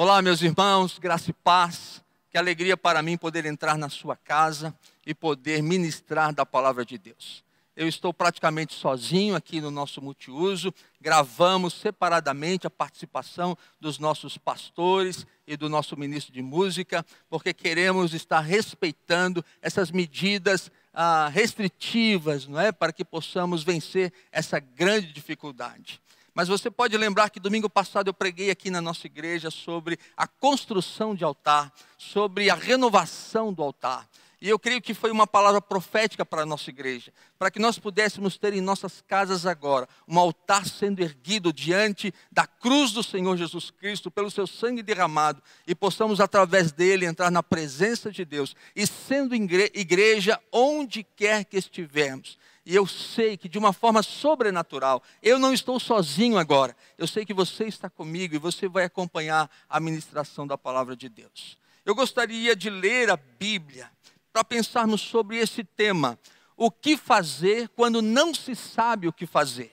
Olá, meus irmãos, graça e paz. Que alegria para mim poder entrar na sua casa e poder ministrar da palavra de Deus. Eu estou praticamente sozinho aqui no nosso multiuso. Gravamos separadamente a participação dos nossos pastores e do nosso ministro de música, porque queremos estar respeitando essas medidas ah, restritivas, não é, para que possamos vencer essa grande dificuldade. Mas você pode lembrar que domingo passado eu preguei aqui na nossa igreja sobre a construção de altar, sobre a renovação do altar. E eu creio que foi uma palavra profética para a nossa igreja, para que nós pudéssemos ter em nossas casas agora um altar sendo erguido diante da cruz do Senhor Jesus Cristo, pelo seu sangue derramado, e possamos através dele entrar na presença de Deus e sendo igreja onde quer que estivermos e eu sei que de uma forma sobrenatural, eu não estou sozinho agora. Eu sei que você está comigo e você vai acompanhar a ministração da palavra de Deus. Eu gostaria de ler a Bíblia para pensarmos sobre esse tema: o que fazer quando não se sabe o que fazer?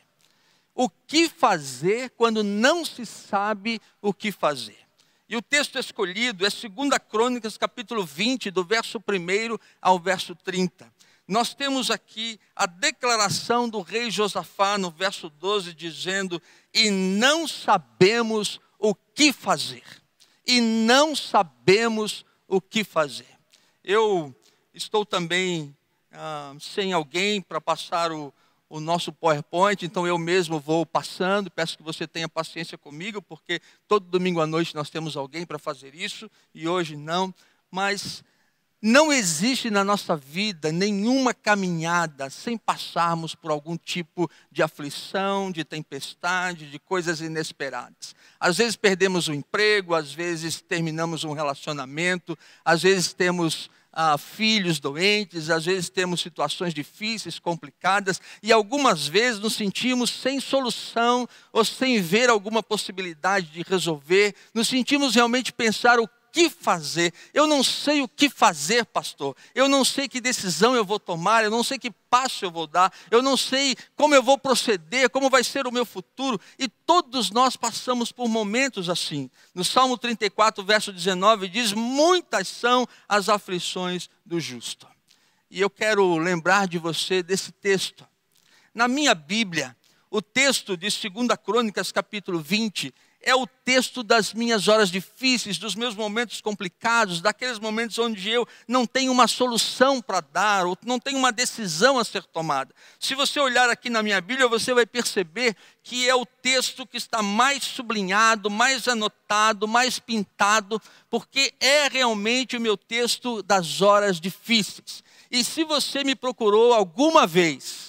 O que fazer quando não se sabe o que fazer? E o texto escolhido é 2 Crônicas, capítulo 20, do verso 1 ao verso 30 nós temos aqui a declaração do rei Josafá no verso 12, dizendo: E não sabemos o que fazer. E não sabemos o que fazer. Eu estou também ah, sem alguém para passar o, o nosso PowerPoint, então eu mesmo vou passando. Peço que você tenha paciência comigo, porque todo domingo à noite nós temos alguém para fazer isso e hoje não. Mas não existe na nossa vida nenhuma caminhada sem passarmos por algum tipo de aflição, de tempestade, de coisas inesperadas. Às vezes perdemos o emprego, às vezes terminamos um relacionamento, às vezes temos ah, filhos doentes, às vezes temos situações difíceis, complicadas, e algumas vezes nos sentimos sem solução ou sem ver alguma possibilidade de resolver, nos sentimos realmente pensar o que fazer. Eu não sei o que fazer, pastor. Eu não sei que decisão eu vou tomar, eu não sei que passo eu vou dar, eu não sei como eu vou proceder, como vai ser o meu futuro. E todos nós passamos por momentos assim. No Salmo 34, verso 19, diz: Muitas são as aflições do justo. E eu quero lembrar de você desse texto. Na minha Bíblia, o texto de 2 Crônicas, capítulo 20, é o texto das minhas horas difíceis, dos meus momentos complicados, daqueles momentos onde eu não tenho uma solução para dar, ou não tenho uma decisão a ser tomada. Se você olhar aqui na minha Bíblia, você vai perceber que é o texto que está mais sublinhado, mais anotado, mais pintado, porque é realmente o meu texto das horas difíceis. E se você me procurou alguma vez,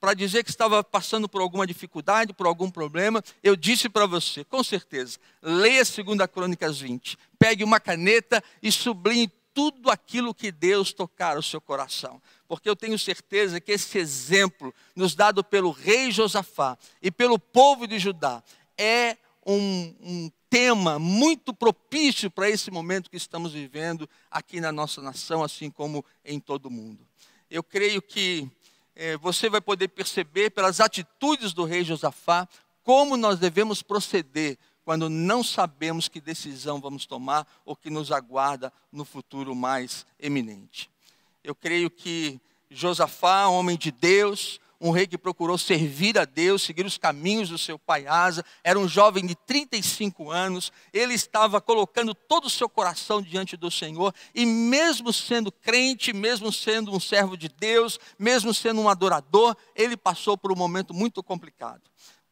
para dizer que estava passando por alguma dificuldade, por algum problema, eu disse para você, com certeza, leia 2 Crônicas 20, pegue uma caneta e sublinhe tudo aquilo que Deus tocar o seu coração. Porque eu tenho certeza que esse exemplo, nos dado pelo rei Josafá e pelo povo de Judá, é um, um tema muito propício para esse momento que estamos vivendo aqui na nossa nação, assim como em todo o mundo. Eu creio que você vai poder perceber pelas atitudes do rei Josafá como nós devemos proceder quando não sabemos que decisão vamos tomar ou que nos aguarda no futuro mais eminente. Eu creio que Josafá, homem de Deus, um rei que procurou servir a Deus, seguir os caminhos do seu pai Asa, era um jovem de 35 anos, ele estava colocando todo o seu coração diante do Senhor, e mesmo sendo crente, mesmo sendo um servo de Deus, mesmo sendo um adorador, ele passou por um momento muito complicado.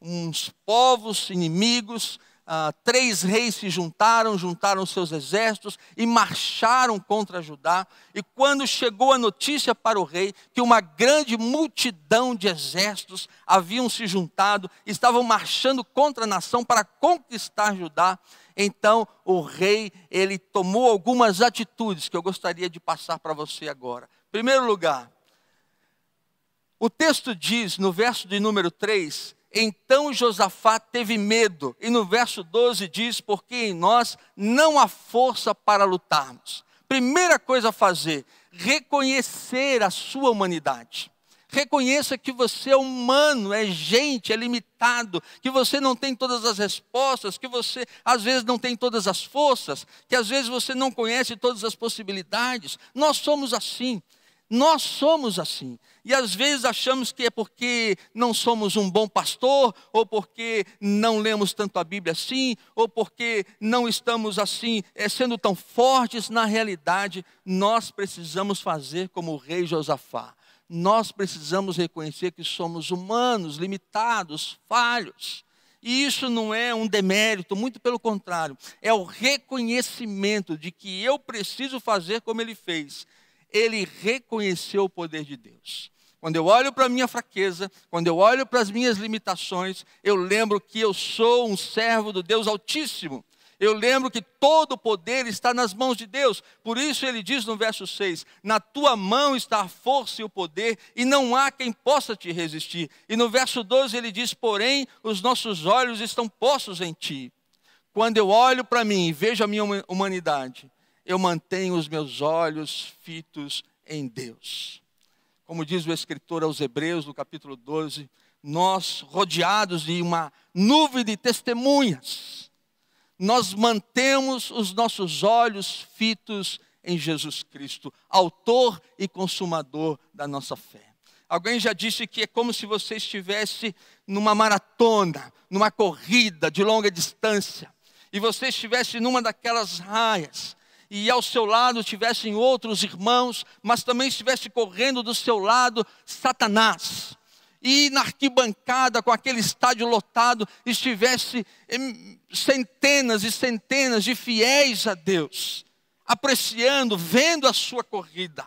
Uns povos inimigos, ah, três reis se juntaram, juntaram seus exércitos e marcharam contra Judá. E quando chegou a notícia para o rei que uma grande multidão de exércitos haviam se juntado, estavam marchando contra a nação para conquistar Judá, então o rei ele tomou algumas atitudes que eu gostaria de passar para você agora. Em primeiro lugar, o texto diz no verso de número 3 então Josafá teve medo, e no verso 12 diz: Porque em nós não há força para lutarmos. Primeira coisa a fazer, reconhecer a sua humanidade, Reconheça que você é humano, é gente, é limitado, que você não tem todas as respostas, que você às vezes não tem todas as forças, que às vezes você não conhece todas as possibilidades. Nós somos assim. Nós somos assim. E às vezes achamos que é porque não somos um bom pastor, ou porque não lemos tanto a Bíblia assim, ou porque não estamos assim, é, sendo tão fortes. Na realidade, nós precisamos fazer como o rei Josafá. Nós precisamos reconhecer que somos humanos, limitados, falhos. E isso não é um demérito, muito pelo contrário, é o reconhecimento de que eu preciso fazer como ele fez ele reconheceu o poder de Deus. Quando eu olho para a minha fraqueza, quando eu olho para as minhas limitações, eu lembro que eu sou um servo do Deus Altíssimo. Eu lembro que todo o poder está nas mãos de Deus. Por isso ele diz no verso 6: Na tua mão está a força e o poder, e não há quem possa te resistir. E no verso 12 ele diz: Porém, os nossos olhos estão postos em ti. Quando eu olho para mim e vejo a minha humanidade, eu mantenho os meus olhos fitos em Deus. Como diz o escritor aos Hebreus, no capítulo 12, nós, rodeados de uma nuvem de testemunhas, nós mantemos os nossos olhos fitos em Jesus Cristo, Autor e Consumador da nossa fé. Alguém já disse que é como se você estivesse numa maratona, numa corrida de longa distância, e você estivesse numa daquelas raias e ao seu lado tivessem outros irmãos, mas também estivesse correndo do seu lado Satanás. E na arquibancada, com aquele estádio lotado, estivesse centenas e centenas de fiéis a Deus, apreciando, vendo a sua corrida.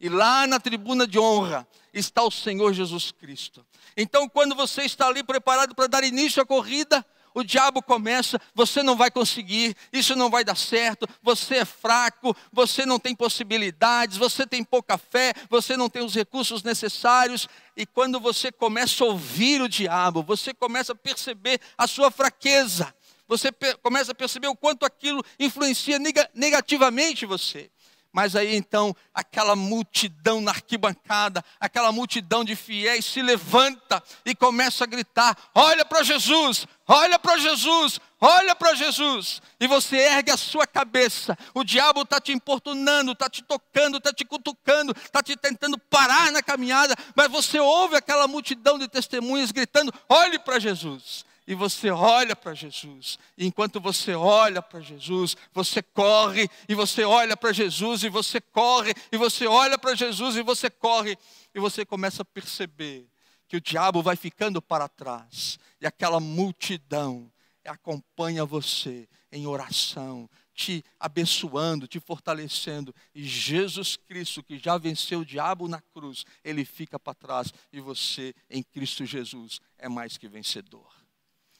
E lá na tribuna de honra está o Senhor Jesus Cristo. Então, quando você está ali preparado para dar início à corrida, o diabo começa, você não vai conseguir, isso não vai dar certo, você é fraco, você não tem possibilidades, você tem pouca fé, você não tem os recursos necessários. E quando você começa a ouvir o diabo, você começa a perceber a sua fraqueza, você começa a perceber o quanto aquilo influencia negativamente você. Mas aí então, aquela multidão na arquibancada, aquela multidão de fiéis se levanta e começa a gritar: Olha para Jesus, olha para Jesus, olha para Jesus. E você ergue a sua cabeça. O diabo está te importunando, está te tocando, está te cutucando, está te tentando parar na caminhada. Mas você ouve aquela multidão de testemunhas gritando: Olhe para Jesus e você olha para Jesus. E enquanto você olha para Jesus, você corre, e você olha para Jesus, e você corre, e você olha para Jesus, e você corre, e você começa a perceber que o diabo vai ficando para trás, e aquela multidão acompanha você em oração, te abençoando, te fortalecendo, e Jesus Cristo, que já venceu o diabo na cruz, ele fica para trás, e você, em Cristo Jesus, é mais que vencedor.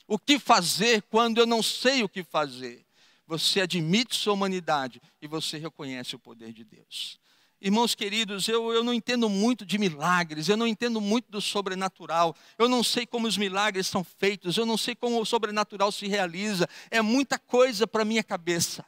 O que fazer quando eu não sei o que fazer? Você admite sua humanidade e você reconhece o poder de Deus. Irmãos queridos, eu, eu não entendo muito de milagres, eu não entendo muito do sobrenatural, eu não sei como os milagres são feitos, eu não sei como o sobrenatural se realiza, é muita coisa para minha cabeça.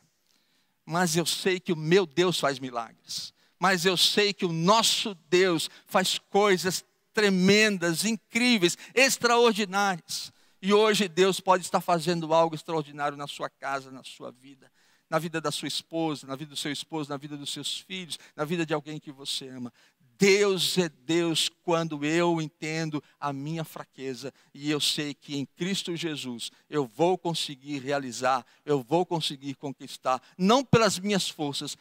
Mas eu sei que o meu Deus faz milagres, mas eu sei que o nosso Deus faz coisas tremendas, incríveis, extraordinárias. E hoje Deus pode estar fazendo algo extraordinário na sua casa, na sua vida, na vida da sua esposa, na vida do seu esposo, na vida dos seus filhos, na vida de alguém que você ama. Deus é Deus quando eu entendo a minha fraqueza e eu sei que em Cristo Jesus eu vou conseguir realizar, eu vou conseguir conquistar, não pelas minhas forças,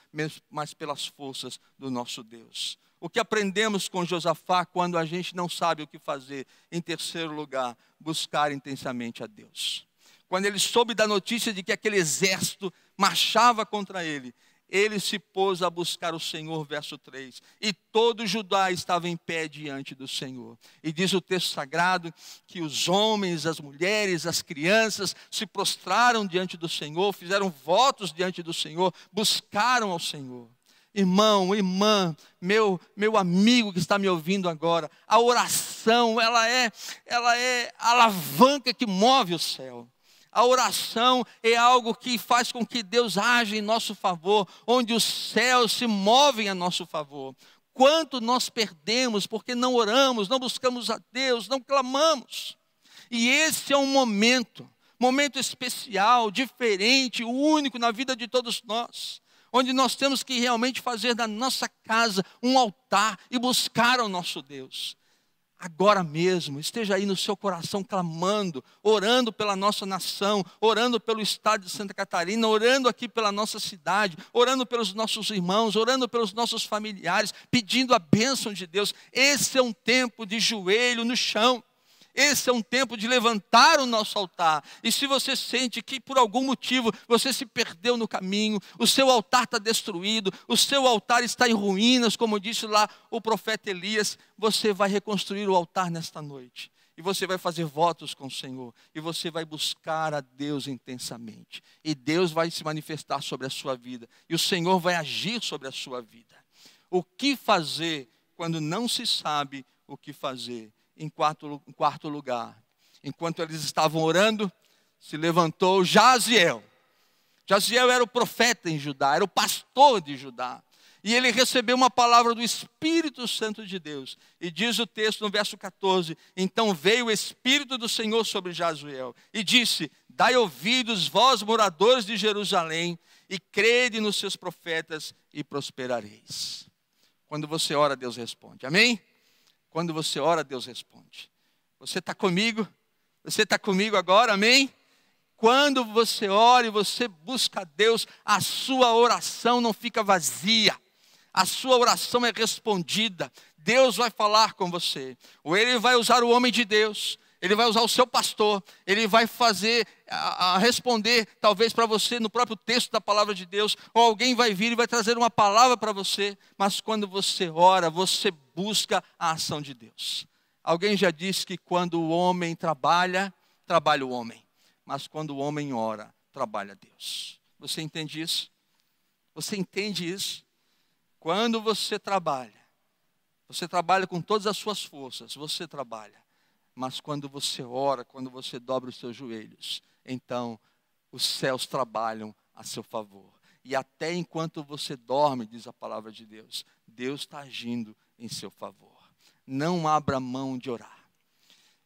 mas pelas forças do nosso Deus. O que aprendemos com Josafá quando a gente não sabe o que fazer? Em terceiro lugar, buscar intensamente a Deus. Quando ele soube da notícia de que aquele exército marchava contra ele, ele se pôs a buscar o Senhor, verso 3. E todo Judá estava em pé diante do Senhor. E diz o texto sagrado que os homens, as mulheres, as crianças se prostraram diante do Senhor, fizeram votos diante do Senhor, buscaram ao Senhor. Irmão, irmã, meu, meu amigo que está me ouvindo agora, a oração, ela é, ela é a alavanca que move o céu. A oração é algo que faz com que Deus age em nosso favor, onde os céus se movem a nosso favor. quanto nós perdemos porque não oramos, não buscamos a Deus, não clamamos. E esse é um momento, momento especial, diferente, único na vida de todos nós, onde nós temos que realmente fazer da nossa casa um altar e buscar ao nosso Deus agora mesmo, esteja aí no seu coração clamando, orando pela nossa nação, orando pelo estado de Santa Catarina, orando aqui pela nossa cidade, orando pelos nossos irmãos, orando pelos nossos familiares, pedindo a bênção de Deus. Esse é um tempo de joelho no chão. Esse é um tempo de levantar o nosso altar. E se você sente que por algum motivo você se perdeu no caminho, o seu altar está destruído, o seu altar está em ruínas, como disse lá o profeta Elias, você vai reconstruir o altar nesta noite. E você vai fazer votos com o Senhor. E você vai buscar a Deus intensamente. E Deus vai se manifestar sobre a sua vida. E o Senhor vai agir sobre a sua vida. O que fazer quando não se sabe o que fazer? Em quarto, em quarto lugar. Enquanto eles estavam orando, se levantou Jaziel. Jaziel era o profeta em Judá, era o pastor de Judá. E ele recebeu uma palavra do Espírito Santo de Deus. E diz o texto no verso 14: Então veio o Espírito do Senhor sobre Jaziel e disse: Dai ouvidos, vós moradores de Jerusalém, e crede nos seus profetas e prosperareis. Quando você ora, Deus responde. Amém? Quando você ora, Deus responde. Você está comigo? Você está comigo agora? Amém? Quando você ora e você busca a Deus, a sua oração não fica vazia. A sua oração é respondida. Deus vai falar com você. Ou ele vai usar o homem de Deus, ele vai usar o seu pastor, ele vai fazer, a, a responder talvez para você no próprio texto da palavra de Deus, ou alguém vai vir e vai trazer uma palavra para você, mas quando você ora, você busca a ação de Deus. Alguém já disse que quando o homem trabalha, trabalha o homem, mas quando o homem ora, trabalha Deus. Você entende isso? Você entende isso? Quando você trabalha, você trabalha com todas as suas forças, você trabalha mas quando você ora, quando você dobra os seus joelhos, então os céus trabalham a seu favor. E até enquanto você dorme, diz a palavra de Deus, Deus está agindo em seu favor. Não abra mão de orar.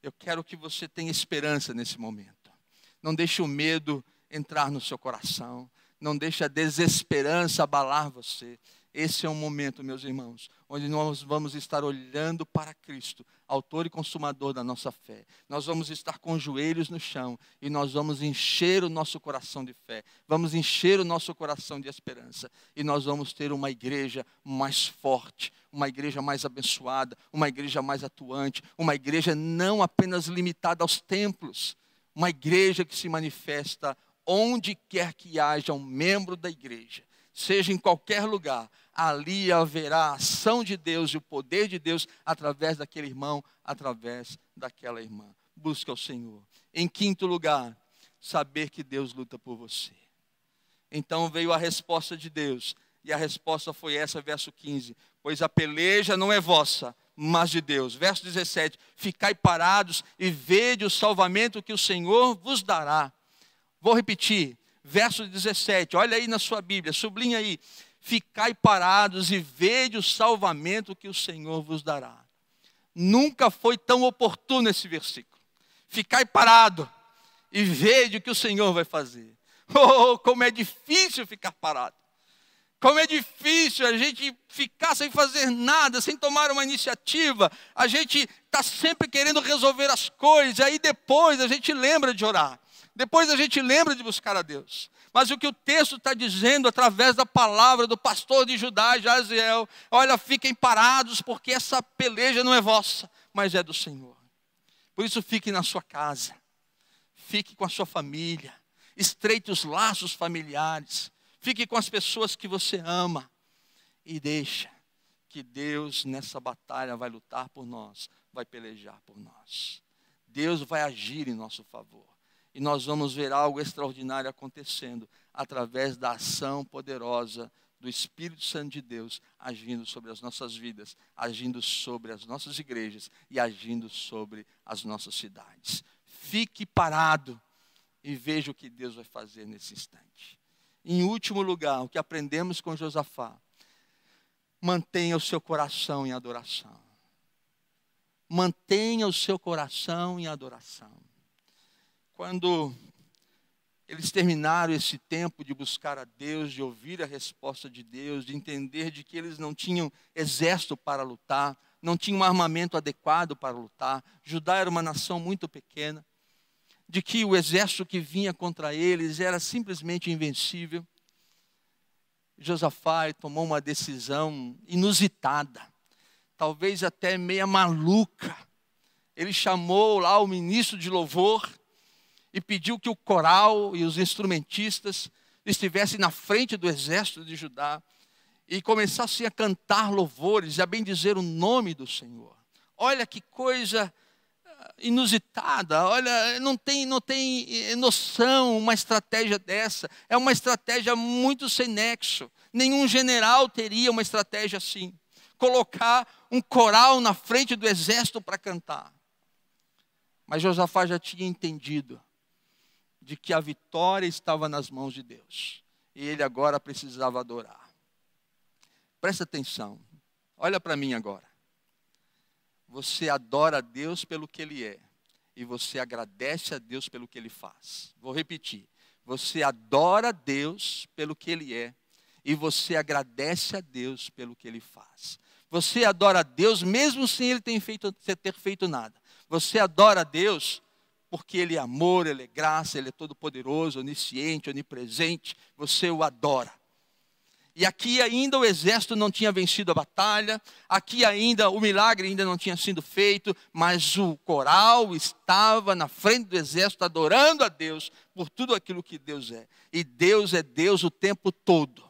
Eu quero que você tenha esperança nesse momento. Não deixe o medo entrar no seu coração. Não deixe a desesperança abalar você. Esse é um momento, meus irmãos, onde nós vamos estar olhando para Cristo, autor e consumador da nossa fé. Nós vamos estar com os joelhos no chão e nós vamos encher o nosso coração de fé, vamos encher o nosso coração de esperança e nós vamos ter uma igreja mais forte, uma igreja mais abençoada, uma igreja mais atuante, uma igreja não apenas limitada aos templos, uma igreja que se manifesta onde quer que haja um membro da igreja seja em qualquer lugar, ali haverá a ação de Deus e o poder de Deus através daquele irmão, através daquela irmã. Busca o Senhor. Em quinto lugar, saber que Deus luta por você. Então veio a resposta de Deus, e a resposta foi essa, verso 15: Pois a peleja não é vossa, mas de Deus. Verso 17: Ficai parados e vede o salvamento que o Senhor vos dará. Vou repetir: verso 17, olha aí na sua Bíblia, sublinha aí. Ficai parados e vede o salvamento que o Senhor vos dará. Nunca foi tão oportuno esse versículo. Ficai parado e vede o que o Senhor vai fazer. Oh, como é difícil ficar parado. Como é difícil a gente ficar sem fazer nada, sem tomar uma iniciativa. A gente está sempre querendo resolver as coisas, aí depois a gente lembra de orar. Depois a gente lembra de buscar a Deus. Mas o que o texto está dizendo através da palavra do pastor de Judá, Jaziel, olha, fiquem parados, porque essa peleja não é vossa, mas é do Senhor. Por isso fique na sua casa, fique com a sua família, estreite os laços familiares, fique com as pessoas que você ama e deixa que Deus nessa batalha vai lutar por nós, vai pelejar por nós. Deus vai agir em nosso favor e nós vamos ver algo extraordinário acontecendo através da ação poderosa do Espírito Santo de Deus agindo sobre as nossas vidas, agindo sobre as nossas igrejas e agindo sobre as nossas cidades. Fique parado e veja o que Deus vai fazer nesse instante. Em último lugar, o que aprendemos com Josafá. mantenha o seu coração em adoração. Mantenha o seu coração em adoração. Quando eles terminaram esse tempo de buscar a Deus, de ouvir a resposta de Deus, de entender de que eles não tinham exército para lutar, não tinham armamento adequado para lutar. Judá era uma nação muito pequena, de que o exército que vinha contra eles era simplesmente invencível. Josafá tomou uma decisão inusitada, talvez até meia maluca. Ele chamou lá o ministro de louvor e pediu que o coral e os instrumentistas estivessem na frente do exército de Judá e começassem a cantar louvores e a bendizer o nome do Senhor. Olha que coisa ah, inusitada, olha, não tem, não tem eh, noção uma estratégia dessa. É uma estratégia muito sem nexo. Nenhum general teria uma estratégia assim. Colocar um coral na frente do exército para cantar. Mas Josafá já tinha entendido de que a vitória estava nas mãos de Deus. E ele agora precisava adorar. Presta atenção. Olha para mim agora. Você adora a Deus pelo que Ele é. E você agradece a Deus pelo que Ele faz. Vou repetir. Você adora a Deus pelo que Ele é e você agradece a Deus pelo que ele faz. Você adora a Deus mesmo sem ele ter feito, ter feito nada. Você adora a Deus porque ele é amor, ele é graça, ele é todo poderoso, onisciente, onipresente. Você o adora. E aqui ainda o exército não tinha vencido a batalha, aqui ainda o milagre ainda não tinha sido feito, mas o coral estava na frente do exército adorando a Deus por tudo aquilo que Deus é. E Deus é Deus o tempo todo.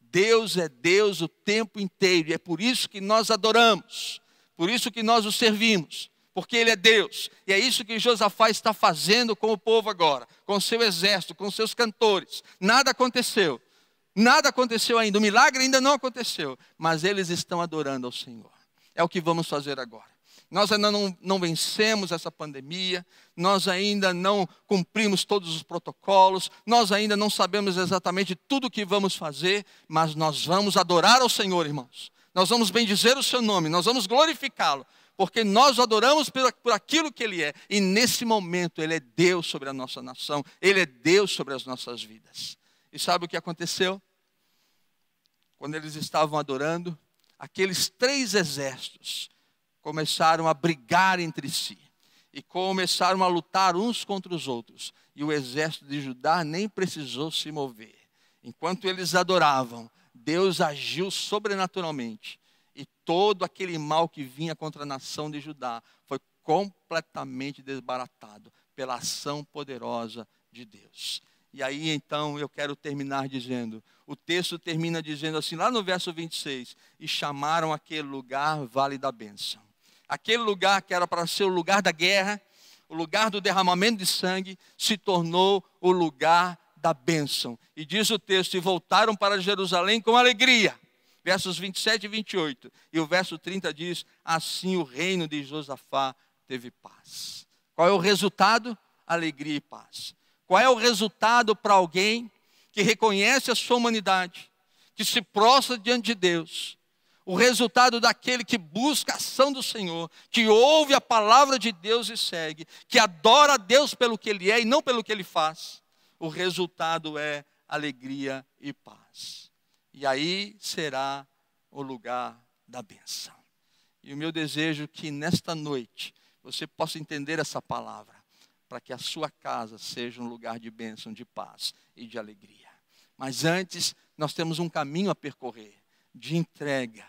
Deus é Deus o tempo inteiro, e é por isso que nós adoramos, por isso que nós o servimos, porque Ele é Deus, e é isso que Josafá está fazendo com o povo agora, com seu exército, com seus cantores. Nada aconteceu, nada aconteceu ainda, o milagre ainda não aconteceu, mas eles estão adorando ao Senhor. É o que vamos fazer agora. Nós ainda não, não vencemos essa pandemia, nós ainda não cumprimos todos os protocolos, nós ainda não sabemos exatamente tudo o que vamos fazer, mas nós vamos adorar ao Senhor, irmãos. Nós vamos bendizer o seu nome, nós vamos glorificá-lo, porque nós adoramos por aquilo que Ele é, e nesse momento Ele é Deus sobre a nossa nação, Ele é Deus sobre as nossas vidas. E sabe o que aconteceu? Quando eles estavam adorando, aqueles três exércitos começaram a brigar entre si e começaram a lutar uns contra os outros. E o exército de Judá nem precisou se mover. Enquanto eles adoravam, Deus agiu sobrenaturalmente. E todo aquele mal que vinha contra a nação de Judá foi completamente desbaratado pela ação poderosa de Deus. E aí então eu quero terminar dizendo: o texto termina dizendo assim, lá no verso 26, e chamaram aquele lugar Vale da Bênção aquele lugar que era para ser o lugar da guerra, o lugar do derramamento de sangue, se tornou o lugar da bênção. E diz o texto: e voltaram para Jerusalém com alegria. Versos 27 e 28. E o verso 30 diz: Assim o reino de Josafá teve paz. Qual é o resultado? Alegria e paz. Qual é o resultado para alguém que reconhece a sua humanidade, que se prostra diante de Deus, o resultado daquele que busca a ação do Senhor, que ouve a palavra de Deus e segue, que adora a Deus pelo que Ele é e não pelo que Ele faz, o resultado é alegria e paz. E aí será o lugar da benção. E o meu desejo é que nesta noite você possa entender essa palavra, para que a sua casa seja um lugar de bênção, de paz e de alegria. Mas antes, nós temos um caminho a percorrer de entrega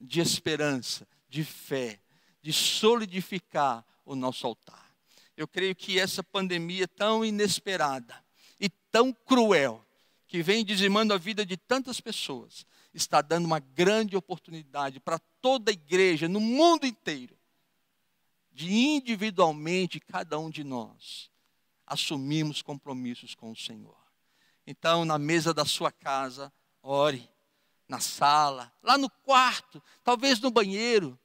de esperança, de fé, de solidificar o nosso altar. Eu creio que essa pandemia tão inesperada e tão cruel, que vem dizimando a vida de tantas pessoas, está dando uma grande oportunidade para toda a igreja no mundo inteiro, de individualmente cada um de nós assumirmos compromissos com o Senhor. Então, na mesa da sua casa, ore na sala, lá no quarto, talvez no banheiro.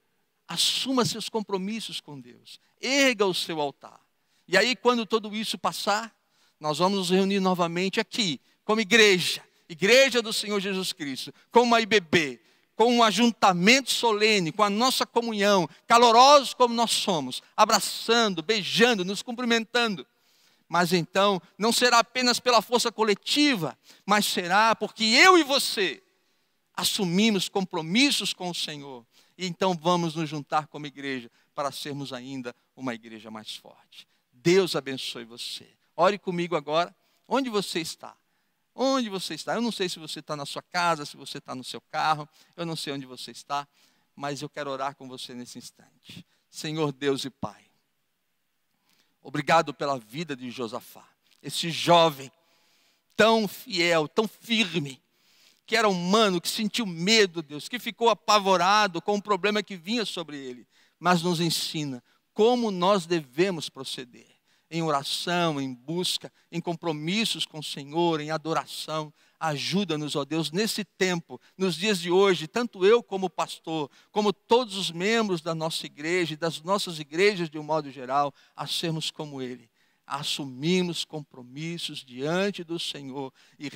Assuma seus compromissos com Deus. Erga o seu altar. E aí, quando tudo isso passar, nós vamos nos reunir novamente aqui, como igreja, igreja do Senhor Jesus Cristo, como a IBB, com um ajuntamento solene, com a nossa comunhão, calorosos como nós somos, abraçando, beijando, nos cumprimentando. Mas então não será apenas pela força coletiva, mas será porque eu e você assumimos compromissos com o Senhor. E então vamos nos juntar como igreja para sermos ainda uma igreja mais forte. Deus abençoe você. Ore comigo agora. Onde você está? Onde você está? Eu não sei se você está na sua casa, se você está no seu carro, eu não sei onde você está, mas eu quero orar com você nesse instante. Senhor Deus e Pai, obrigado pela vida de Josafá, esse jovem tão fiel, tão firme, que era humano, que sentiu medo, Deus, que ficou apavorado com o problema que vinha sobre ele, mas nos ensina como nós devemos proceder em oração, em busca, em compromissos com o Senhor, em adoração. Ajuda-nos, ó Deus, nesse tempo, nos dias de hoje, tanto eu como pastor, como todos os membros da nossa igreja e das nossas igrejas de um modo geral, a sermos como Ele. Assumimos compromissos diante do Senhor e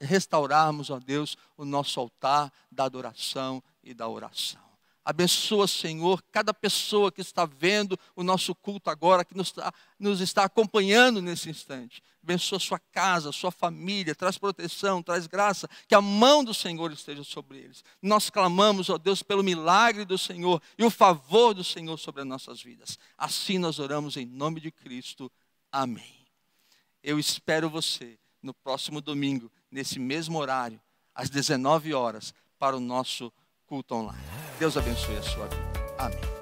restaurarmos, ó Deus, o nosso altar da adoração e da oração. Abençoa, Senhor, cada pessoa que está vendo o nosso culto agora, que nos está, nos está acompanhando nesse instante. Abençoa sua casa, sua família, traz proteção, traz graça, que a mão do Senhor esteja sobre eles. Nós clamamos, ó Deus, pelo milagre do Senhor e o favor do Senhor sobre as nossas vidas. Assim nós oramos em nome de Cristo. Amém. Eu espero você no próximo domingo, nesse mesmo horário, às 19 horas, para o nosso culto online. Deus abençoe a sua vida. Amém.